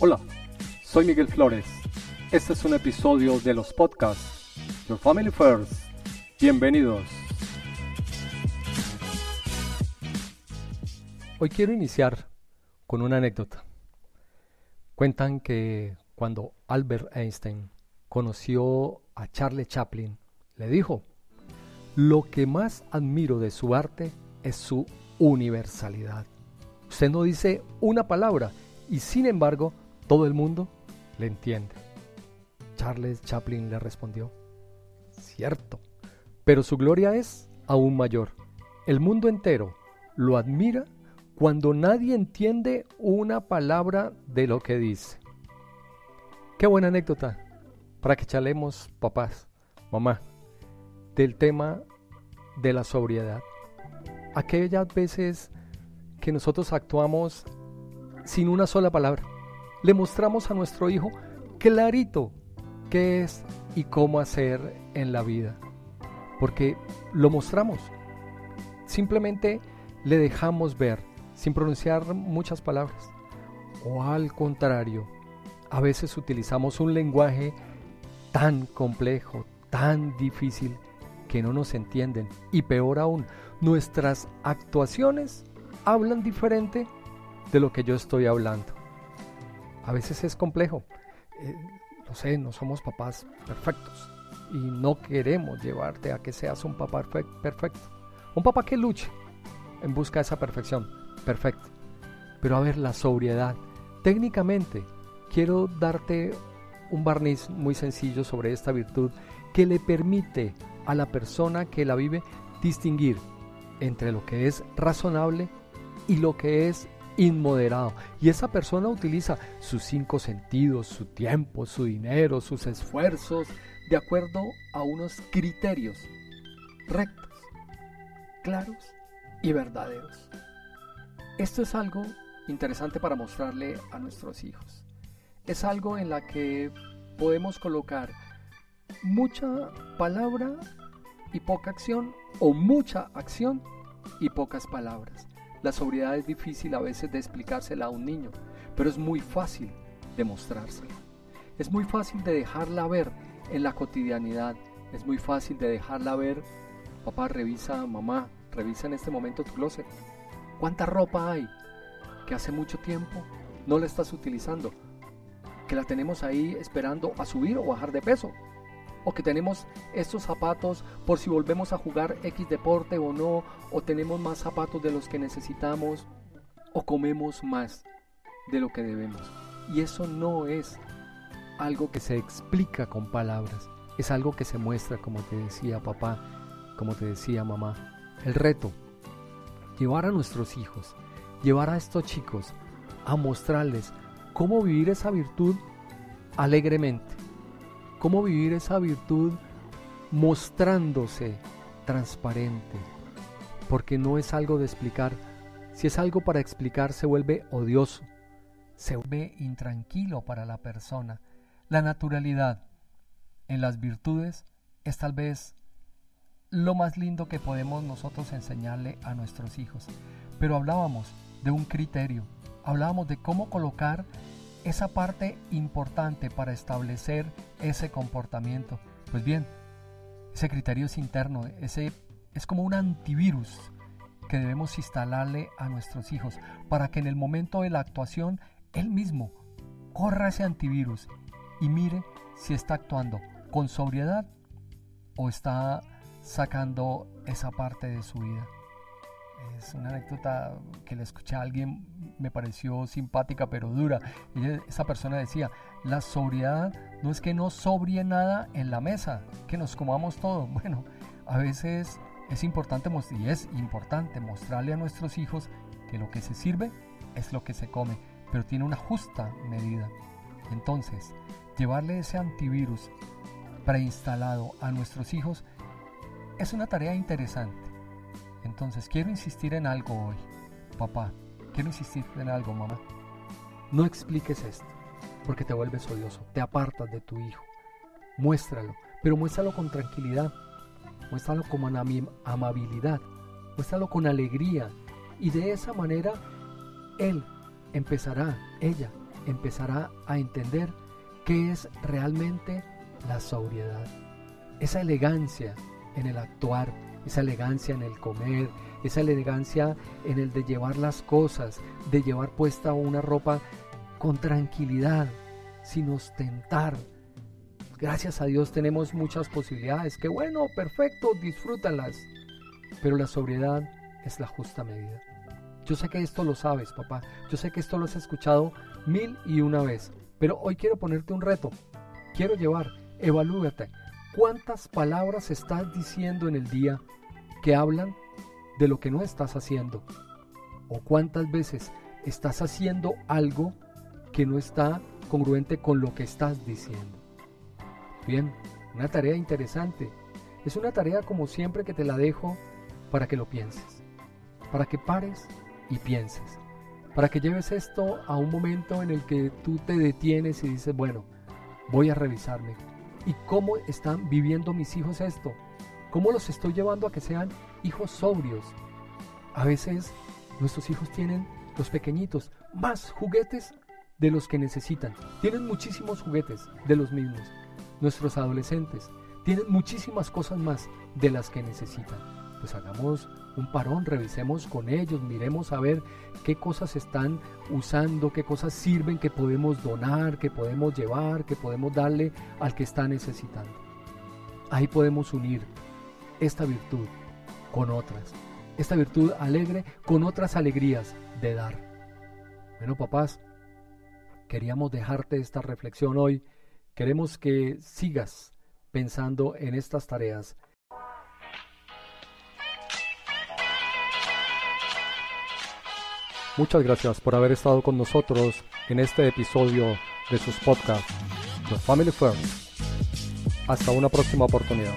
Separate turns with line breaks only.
Hola, soy Miguel Flores. Este es un episodio de los podcasts Your Family First. Bienvenidos. Hoy quiero iniciar con una anécdota. Cuentan que cuando Albert Einstein conoció a Charles Chaplin, le dijo, lo que más admiro de su arte es su universalidad. Usted no dice una palabra y sin embargo todo el mundo le entiende. Charles Chaplin le respondió, cierto, pero su gloria es aún mayor. El mundo entero lo admira cuando nadie entiende una palabra de lo que dice. Qué buena anécdota para que chalemos, papás, mamá, del tema de la sobriedad. Aquellas veces que nosotros actuamos sin una sola palabra, le mostramos a nuestro hijo clarito qué es y cómo hacer en la vida. Porque lo mostramos. Simplemente le dejamos ver, sin pronunciar muchas palabras. O al contrario, a veces utilizamos un lenguaje tan complejo, tan difícil, que no nos entienden. Y peor aún, nuestras actuaciones hablan diferente de lo que yo estoy hablando. A veces es complejo. Eh, lo sé, no somos papás perfectos. Y no queremos llevarte a que seas un papá perfecto. Un papá que luche en busca de esa perfección. Perfecto. Pero a ver, la sobriedad. Técnicamente, quiero darte un barniz muy sencillo sobre esta virtud que le permite a la persona que la vive distinguir entre lo que es razonable y lo que es inmoderado. Y esa persona utiliza sus cinco sentidos, su tiempo, su dinero, sus esfuerzos, de acuerdo a unos criterios rectos, claros y verdaderos. Esto es algo interesante para mostrarle a nuestros hijos. Es algo en la que podemos colocar mucha palabra y poca acción o mucha acción y pocas palabras. La sobriedad es difícil a veces de explicársela a un niño, pero es muy fácil de mostrársela. Es muy fácil de dejarla ver en la cotidianidad. Es muy fácil de dejarla ver. Papá, revisa, mamá, revisa en este momento tu closet. ¿Cuánta ropa hay que hace mucho tiempo no la estás utilizando? Que la tenemos ahí esperando a subir o bajar de peso o que tenemos estos zapatos por si volvemos a jugar X deporte o no, o tenemos más zapatos de los que necesitamos, o comemos más de lo que debemos. Y eso no es algo que se explica con palabras, es algo que se muestra, como te decía papá, como te decía mamá. El reto, llevar a nuestros hijos, llevar a estos chicos a mostrarles cómo vivir esa virtud alegremente cómo vivir esa virtud mostrándose transparente, porque no es algo de explicar. Si es algo para explicar, se vuelve odioso, se vuelve intranquilo para la persona. La naturalidad en las virtudes es tal vez lo más lindo que podemos nosotros enseñarle a nuestros hijos. Pero hablábamos de un criterio, hablábamos de cómo colocar esa parte importante para establecer ese comportamiento. Pues bien, ese criterio es interno, ese es como un antivirus que debemos instalarle a nuestros hijos para que en el momento de la actuación él mismo corra ese antivirus y mire si está actuando con sobriedad o está sacando esa parte de su vida. Es una anécdota que le escuché a alguien, me pareció simpática pero dura. esa persona decía, la sobriedad no es que no sobrie nada en la mesa, que nos comamos todo. Bueno, a veces es importante y es importante mostrarle a nuestros hijos que lo que se sirve es lo que se come, pero tiene una justa medida. Entonces, llevarle ese antivirus preinstalado a nuestros hijos es una tarea interesante entonces quiero insistir en algo hoy, papá. Quiero insistir en algo, mamá. No expliques esto, porque te vuelves odioso, te apartas de tu hijo. Muéstralo, pero muéstralo con tranquilidad. Muéstralo con amabilidad. Muéstralo con alegría. Y de esa manera, él empezará, ella empezará a entender qué es realmente la sobriedad. Esa elegancia en el actuar, esa elegancia en el comer, esa elegancia en el de llevar las cosas, de llevar puesta una ropa con tranquilidad, sin ostentar. Gracias a Dios tenemos muchas posibilidades. Qué bueno, perfecto, disfrútalas. Pero la sobriedad es la justa medida. Yo sé que esto lo sabes, papá. Yo sé que esto lo has escuchado mil y una vez. Pero hoy quiero ponerte un reto. Quiero llevar, evalúate. ¿Cuántas palabras estás diciendo en el día que hablan de lo que no estás haciendo? ¿O cuántas veces estás haciendo algo que no está congruente con lo que estás diciendo? Bien, una tarea interesante. Es una tarea como siempre que te la dejo para que lo pienses, para que pares y pienses, para que lleves esto a un momento en el que tú te detienes y dices, bueno, voy a revisarme. ¿Y cómo están viviendo mis hijos esto? ¿Cómo los estoy llevando a que sean hijos sobrios? A veces nuestros hijos tienen, los pequeñitos, más juguetes de los que necesitan. Tienen muchísimos juguetes de los mismos. Nuestros adolescentes tienen muchísimas cosas más de las que necesitan. Pues hagamos un parón, revisemos con ellos, miremos a ver qué cosas están usando, qué cosas sirven, que podemos donar, que podemos llevar, que podemos darle al que está necesitando. Ahí podemos unir esta virtud con otras, esta virtud alegre con otras alegrías de dar. Bueno, papás, queríamos dejarte esta reflexión hoy. Queremos que sigas pensando en estas tareas Muchas gracias por haber estado con nosotros en este episodio de sus podcasts, The Family First. Hasta una próxima oportunidad.